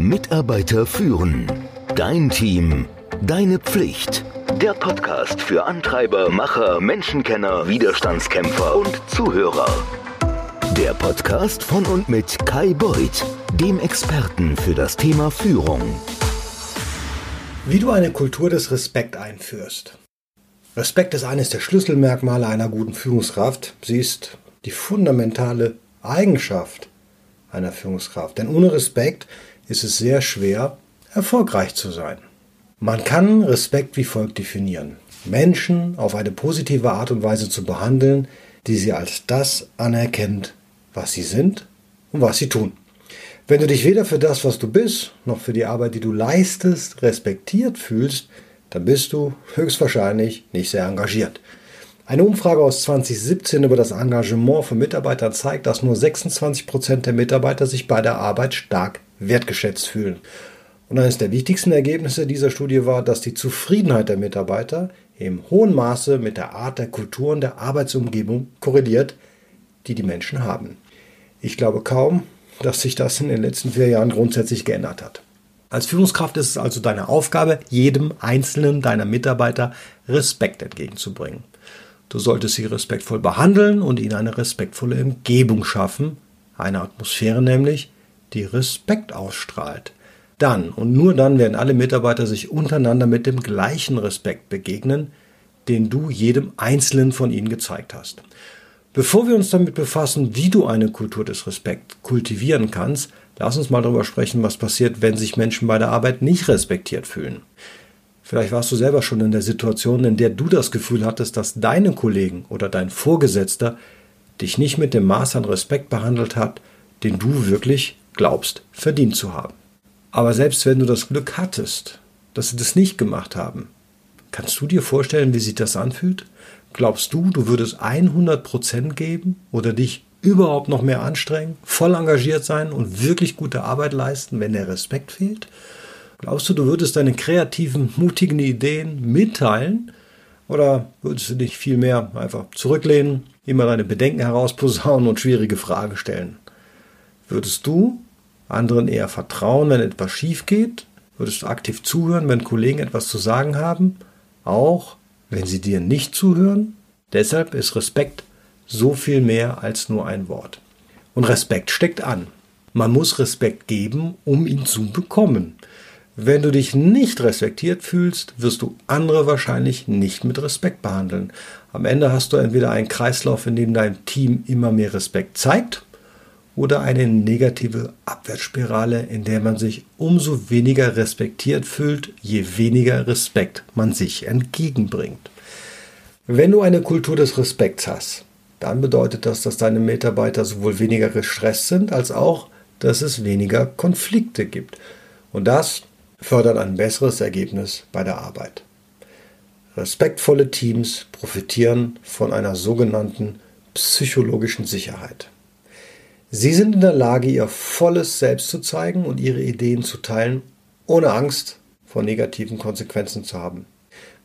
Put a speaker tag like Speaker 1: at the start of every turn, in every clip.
Speaker 1: Mitarbeiter führen. Dein Team. Deine Pflicht. Der Podcast für Antreiber, Macher, Menschenkenner, Widerstandskämpfer und Zuhörer. Der Podcast von und mit Kai Beuth, dem Experten für das Thema Führung.
Speaker 2: Wie du eine Kultur des Respekt einführst. Respekt ist eines der Schlüsselmerkmale einer guten Führungskraft. Sie ist die fundamentale Eigenschaft einer Führungskraft. Denn ohne Respekt ist es sehr schwer, erfolgreich zu sein. Man kann Respekt wie folgt definieren. Menschen auf eine positive Art und Weise zu behandeln, die sie als das anerkennt, was sie sind und was sie tun. Wenn du dich weder für das, was du bist, noch für die Arbeit, die du leistest, respektiert fühlst, dann bist du höchstwahrscheinlich nicht sehr engagiert. Eine Umfrage aus 2017 über das Engagement von Mitarbeitern zeigt, dass nur 26 Prozent der Mitarbeiter sich bei der Arbeit stark wertgeschätzt fühlen. Und eines der wichtigsten Ergebnisse dieser Studie war, dass die Zufriedenheit der Mitarbeiter im hohen Maße mit der Art der Kultur und der Arbeitsumgebung korreliert, die die Menschen haben. Ich glaube kaum, dass sich das in den letzten vier Jahren grundsätzlich geändert hat. Als Führungskraft ist es also deine Aufgabe, jedem einzelnen deiner Mitarbeiter Respekt entgegenzubringen. Du solltest sie respektvoll behandeln und ihnen eine respektvolle Umgebung schaffen, eine Atmosphäre nämlich, die Respekt ausstrahlt. Dann und nur dann werden alle Mitarbeiter sich untereinander mit dem gleichen Respekt begegnen, den du jedem Einzelnen von ihnen gezeigt hast. Bevor wir uns damit befassen, wie du eine Kultur des Respekts kultivieren kannst, lass uns mal darüber sprechen, was passiert, wenn sich Menschen bei der Arbeit nicht respektiert fühlen. Vielleicht warst du selber schon in der Situation, in der du das Gefühl hattest, dass deine Kollegen oder dein Vorgesetzter dich nicht mit dem Maß an Respekt behandelt hat, den du wirklich glaubst verdient zu haben. Aber selbst wenn du das Glück hattest, dass sie das nicht gemacht haben, kannst du dir vorstellen, wie sich das anfühlt? Glaubst du, du würdest 100% geben oder dich überhaupt noch mehr anstrengen, voll engagiert sein und wirklich gute Arbeit leisten, wenn der Respekt fehlt? Glaubst du, du würdest deine kreativen, mutigen Ideen mitteilen? Oder würdest du dich vielmehr einfach zurücklehnen, immer deine Bedenken herausposaunen und schwierige Fragen stellen? Würdest du anderen eher vertrauen, wenn etwas schief geht? Würdest du aktiv zuhören, wenn Kollegen etwas zu sagen haben? Auch wenn sie dir nicht zuhören? Deshalb ist Respekt so viel mehr als nur ein Wort. Und Respekt steckt an. Man muss Respekt geben, um ihn zu bekommen. Wenn du dich nicht respektiert fühlst, wirst du andere wahrscheinlich nicht mit Respekt behandeln. Am Ende hast du entweder einen Kreislauf, in dem dein Team immer mehr Respekt zeigt, oder eine negative Abwärtsspirale, in der man sich umso weniger respektiert fühlt, je weniger Respekt man sich entgegenbringt. Wenn du eine Kultur des Respekts hast, dann bedeutet das, dass deine Mitarbeiter sowohl weniger gestresst sind, als auch, dass es weniger Konflikte gibt. Und das fördern ein besseres Ergebnis bei der Arbeit. Respektvolle Teams profitieren von einer sogenannten psychologischen Sicherheit. Sie sind in der Lage, ihr volles Selbst zu zeigen und ihre Ideen zu teilen, ohne Angst vor negativen Konsequenzen zu haben.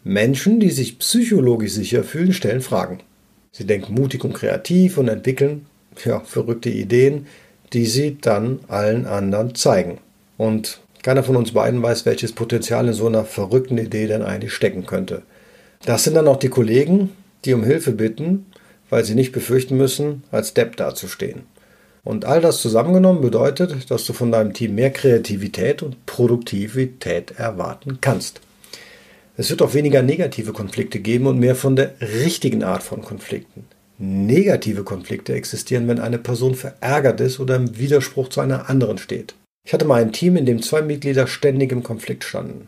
Speaker 2: Menschen, die sich psychologisch sicher fühlen, stellen Fragen. Sie denken mutig und kreativ und entwickeln ja, verrückte Ideen, die sie dann allen anderen zeigen. Und keiner von uns beiden weiß, welches Potenzial in so einer verrückten Idee denn eigentlich stecken könnte. Das sind dann auch die Kollegen, die um Hilfe bitten, weil sie nicht befürchten müssen, als Depp dazustehen. Und all das zusammengenommen bedeutet, dass du von deinem Team mehr Kreativität und Produktivität erwarten kannst. Es wird auch weniger negative Konflikte geben und mehr von der richtigen Art von Konflikten. Negative Konflikte existieren, wenn eine Person verärgert ist oder im Widerspruch zu einer anderen steht. Ich hatte mal ein Team, in dem zwei Mitglieder ständig im Konflikt standen.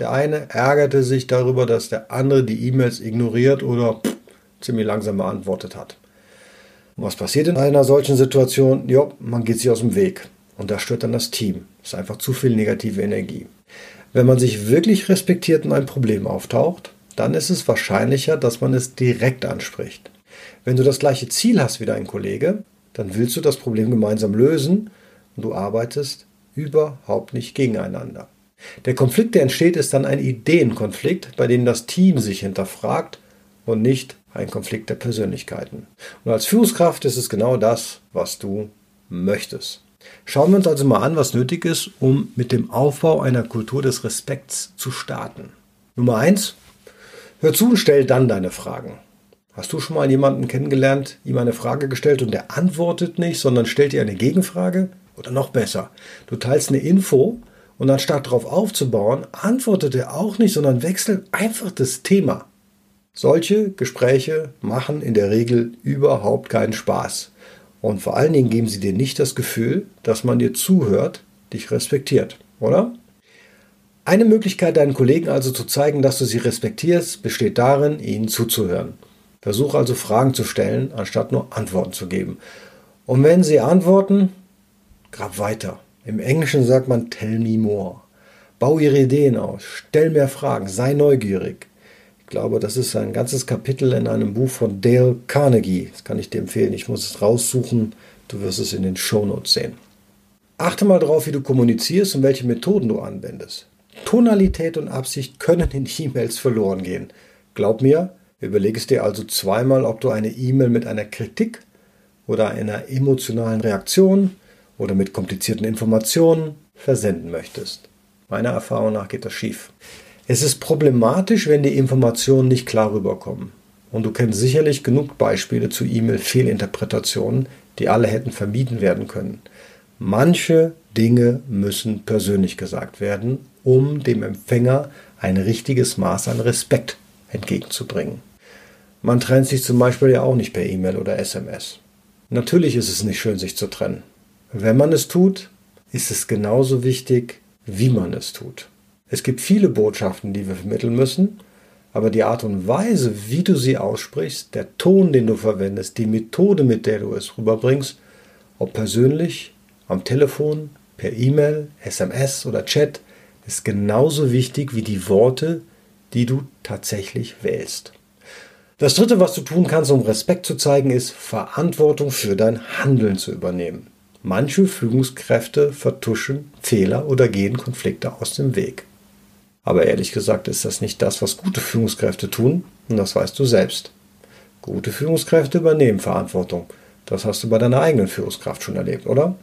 Speaker 2: Der eine ärgerte sich darüber, dass der andere die E-Mails ignoriert oder pff, ziemlich langsam beantwortet hat. Und was passiert in einer solchen Situation? Ja, man geht sich aus dem Weg. Und das stört dann das Team. Das ist einfach zu viel negative Energie. Wenn man sich wirklich respektiert und ein Problem auftaucht, dann ist es wahrscheinlicher, dass man es direkt anspricht. Wenn du das gleiche Ziel hast wie dein Kollege, dann willst du das Problem gemeinsam lösen und du arbeitest überhaupt nicht gegeneinander. Der Konflikt, der entsteht, ist dann ein Ideenkonflikt, bei dem das Team sich hinterfragt und nicht ein Konflikt der Persönlichkeiten. Und als Führungskraft ist es genau das, was du möchtest. Schauen wir uns also mal an, was nötig ist, um mit dem Aufbau einer Kultur des Respekts zu starten. Nummer eins: Hör zu und stell dann deine Fragen. Hast du schon mal jemanden kennengelernt, ihm eine Frage gestellt und der antwortet nicht, sondern stellt dir eine Gegenfrage? Oder noch besser, du teilst eine Info und anstatt darauf aufzubauen, antwortet er auch nicht, sondern wechselt einfach das Thema. Solche Gespräche machen in der Regel überhaupt keinen Spaß. Und vor allen Dingen geben sie dir nicht das Gefühl, dass man dir zuhört, dich respektiert, oder? Eine Möglichkeit, deinen Kollegen also zu zeigen, dass du sie respektierst, besteht darin, ihnen zuzuhören. Versuche also Fragen zu stellen, anstatt nur Antworten zu geben. Und wenn sie antworten, grab weiter. Im Englischen sagt man tell me more. Bau ihre Ideen aus, stell mehr Fragen, sei neugierig. Ich glaube, das ist ein ganzes Kapitel in einem Buch von Dale Carnegie. Das kann ich dir empfehlen. Ich muss es raussuchen. Du wirst es in den Shownotes sehen. Achte mal darauf, wie du kommunizierst und welche Methoden du anwendest. Tonalität und Absicht können in E-Mails verloren gehen. Glaub mir, überlege es dir also zweimal, ob du eine E-Mail mit einer Kritik oder einer emotionalen Reaktion oder mit komplizierten Informationen versenden möchtest. Meiner Erfahrung nach geht das schief. Es ist problematisch, wenn die Informationen nicht klar rüberkommen. Und du kennst sicherlich genug Beispiele zu E-Mail-Fehlinterpretationen, die alle hätten vermieden werden können. Manche Dinge müssen persönlich gesagt werden, um dem Empfänger ein richtiges Maß an Respekt entgegenzubringen. Man trennt sich zum Beispiel ja auch nicht per E-Mail oder SMS. Natürlich ist es nicht schön, sich zu trennen. Wenn man es tut, ist es genauso wichtig, wie man es tut. Es gibt viele Botschaften, die wir vermitteln müssen, aber die Art und Weise, wie du sie aussprichst, der Ton, den du verwendest, die Methode, mit der du es rüberbringst, ob persönlich, am Telefon, per E-Mail, SMS oder Chat, ist genauso wichtig wie die Worte, die du tatsächlich wählst. Das Dritte, was du tun kannst, um Respekt zu zeigen, ist Verantwortung für dein Handeln zu übernehmen. Manche Führungskräfte vertuschen Fehler oder gehen Konflikte aus dem Weg. Aber ehrlich gesagt ist das nicht das, was gute Führungskräfte tun, und das weißt du selbst. Gute Führungskräfte übernehmen Verantwortung. Das hast du bei deiner eigenen Führungskraft schon erlebt, oder?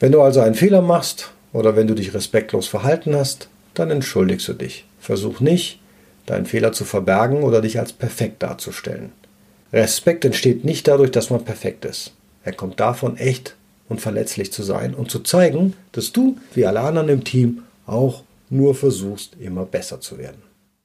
Speaker 2: Wenn du also einen Fehler machst oder wenn du dich respektlos verhalten hast, dann entschuldigst du dich. Versuch nicht, deinen Fehler zu verbergen oder dich als perfekt darzustellen. Respekt entsteht nicht dadurch, dass man perfekt ist. Er kommt davon, echt und verletzlich zu sein und zu zeigen, dass du, wie alle anderen im Team, auch nur versuchst, immer besser zu werden.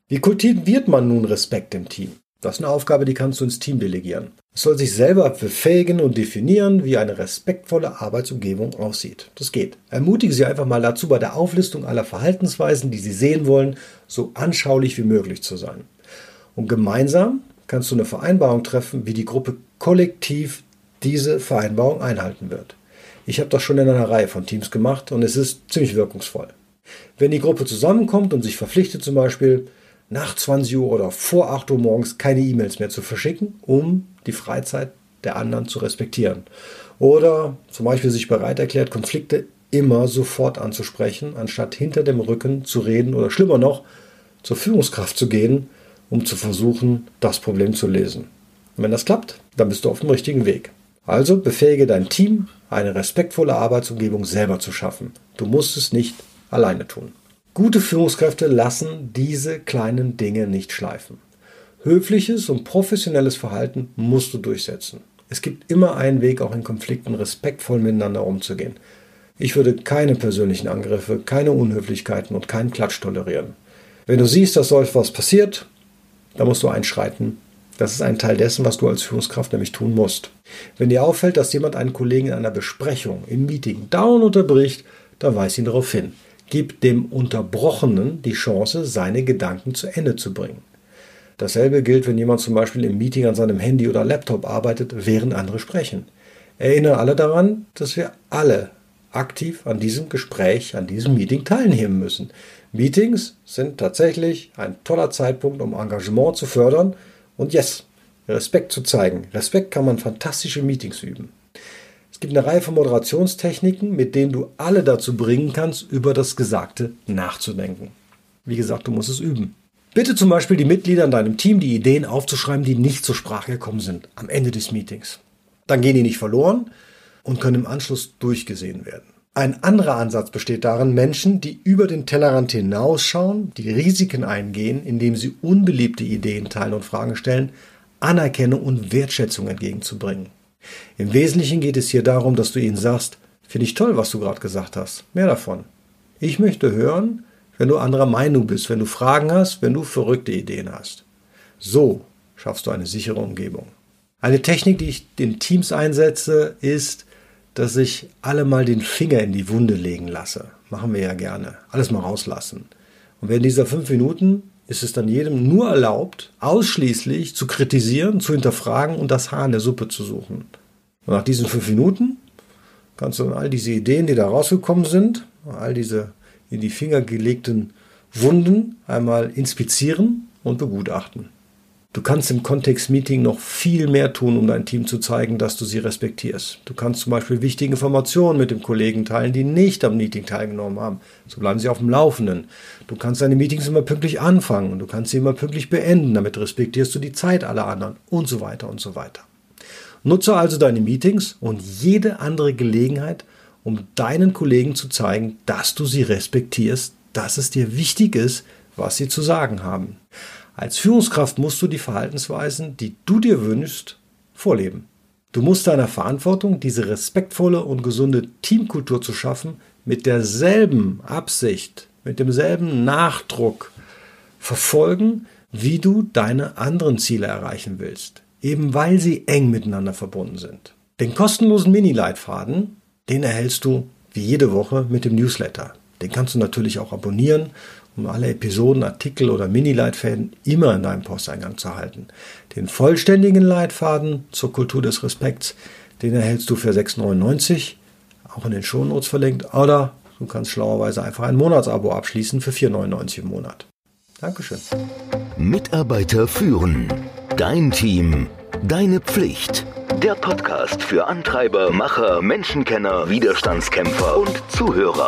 Speaker 2: Wie kultiviert man nun Respekt im Team? Das ist eine Aufgabe, die kannst du ins Team delegieren. Es soll sich selber befähigen und definieren, wie eine respektvolle Arbeitsumgebung aussieht. Das geht. Ermutige sie einfach mal dazu, bei der Auflistung aller Verhaltensweisen, die sie sehen wollen, so anschaulich wie möglich zu sein. Und gemeinsam kannst du eine Vereinbarung treffen, wie die Gruppe kollektiv diese Vereinbarung einhalten wird. Ich habe das schon in einer Reihe von Teams gemacht und es ist ziemlich wirkungsvoll. Wenn die Gruppe zusammenkommt und sich verpflichtet, zum Beispiel nach 20 Uhr oder vor 8 Uhr morgens keine E-Mails mehr zu verschicken, um die Freizeit der anderen zu respektieren. Oder zum Beispiel sich bereit erklärt, Konflikte immer sofort anzusprechen, anstatt hinter dem Rücken zu reden oder schlimmer noch, zur Führungskraft zu gehen, um zu versuchen, das Problem zu lösen. Und wenn das klappt, dann bist du auf dem richtigen Weg. Also befähige dein Team, eine respektvolle Arbeitsumgebung selber zu schaffen. Du musst es nicht alleine tun. Gute Führungskräfte lassen diese kleinen Dinge nicht schleifen. Höfliches und professionelles Verhalten musst du durchsetzen. Es gibt immer einen Weg, auch in Konflikten respektvoll miteinander umzugehen. Ich würde keine persönlichen Angriffe, keine Unhöflichkeiten und keinen Klatsch tolerieren. Wenn du siehst, dass so etwas passiert, dann musst du einschreiten das ist ein Teil dessen, was du als Führungskraft nämlich tun musst. Wenn dir auffällt, dass jemand einen Kollegen in einer Besprechung, im Meeting down unterbricht, dann weis ihn darauf hin. Gib dem Unterbrochenen die Chance, seine Gedanken zu Ende zu bringen. Dasselbe gilt, wenn jemand zum Beispiel im Meeting an seinem Handy oder Laptop arbeitet, während andere sprechen. Erinnere alle daran, dass wir alle aktiv an diesem Gespräch, an diesem Meeting teilnehmen müssen. Meetings sind tatsächlich ein toller Zeitpunkt, um Engagement zu fördern und yes, Respekt zu zeigen. Respekt kann man fantastische Meetings üben. Es gibt eine Reihe von Moderationstechniken, mit denen du alle dazu bringen kannst, über das Gesagte nachzudenken. Wie gesagt, du musst es üben. Bitte zum Beispiel die Mitglieder in deinem Team, die Ideen aufzuschreiben, die nicht zur Sprache gekommen sind am Ende des Meetings. Dann gehen die nicht verloren, und können im Anschluss durchgesehen werden. Ein anderer Ansatz besteht darin, Menschen, die über den Tellerrand hinausschauen, die Risiken eingehen, indem sie unbeliebte Ideen teilen und Fragen stellen, Anerkennung und Wertschätzung entgegenzubringen. Im Wesentlichen geht es hier darum, dass du ihnen sagst, finde ich toll, was du gerade gesagt hast. Mehr davon. Ich möchte hören, wenn du anderer Meinung bist, wenn du Fragen hast, wenn du verrückte Ideen hast. So schaffst du eine sichere Umgebung. Eine Technik, die ich den Teams einsetze, ist, dass ich alle mal den Finger in die Wunde legen lasse. Machen wir ja gerne. Alles mal rauslassen. Und während dieser fünf Minuten ist es dann jedem nur erlaubt, ausschließlich zu kritisieren, zu hinterfragen und das Haar in der Suppe zu suchen. Und nach diesen fünf Minuten kannst du dann all diese Ideen, die da rausgekommen sind, all diese in die Finger gelegten Wunden einmal inspizieren und begutachten. Du kannst im Kontext-Meeting noch viel mehr tun, um dein Team zu zeigen, dass du sie respektierst. Du kannst zum Beispiel wichtige Informationen mit dem Kollegen teilen, die nicht am Meeting teilgenommen haben. So bleiben sie auf dem Laufenden. Du kannst deine Meetings immer pünktlich anfangen und du kannst sie immer pünktlich beenden. Damit respektierst du die Zeit aller anderen und so weiter und so weiter. Nutze also deine Meetings und jede andere Gelegenheit, um deinen Kollegen zu zeigen, dass du sie respektierst, dass es dir wichtig ist, was sie zu sagen haben. Als Führungskraft musst du die Verhaltensweisen, die du dir wünschst, vorleben. Du musst deiner Verantwortung, diese respektvolle und gesunde Teamkultur zu schaffen, mit derselben Absicht, mit demselben Nachdruck verfolgen, wie du deine anderen Ziele erreichen willst, eben weil sie eng miteinander verbunden sind. Den kostenlosen Mini-Leitfaden, den erhältst du wie jede Woche mit dem Newsletter. Den kannst du natürlich auch abonnieren um alle Episoden, Artikel oder Mini-Leitfäden immer in deinem Posteingang zu halten. Den vollständigen Leitfaden zur Kultur des Respekts, den erhältst du für 6,99, auch in den Shownotes verlinkt, oder du kannst schlauerweise einfach ein Monatsabo abschließen für 4,99 im Monat. Dankeschön.
Speaker 1: Mitarbeiter führen. Dein Team. Deine Pflicht. Der Podcast für Antreiber, Macher, Menschenkenner, Widerstandskämpfer und Zuhörer.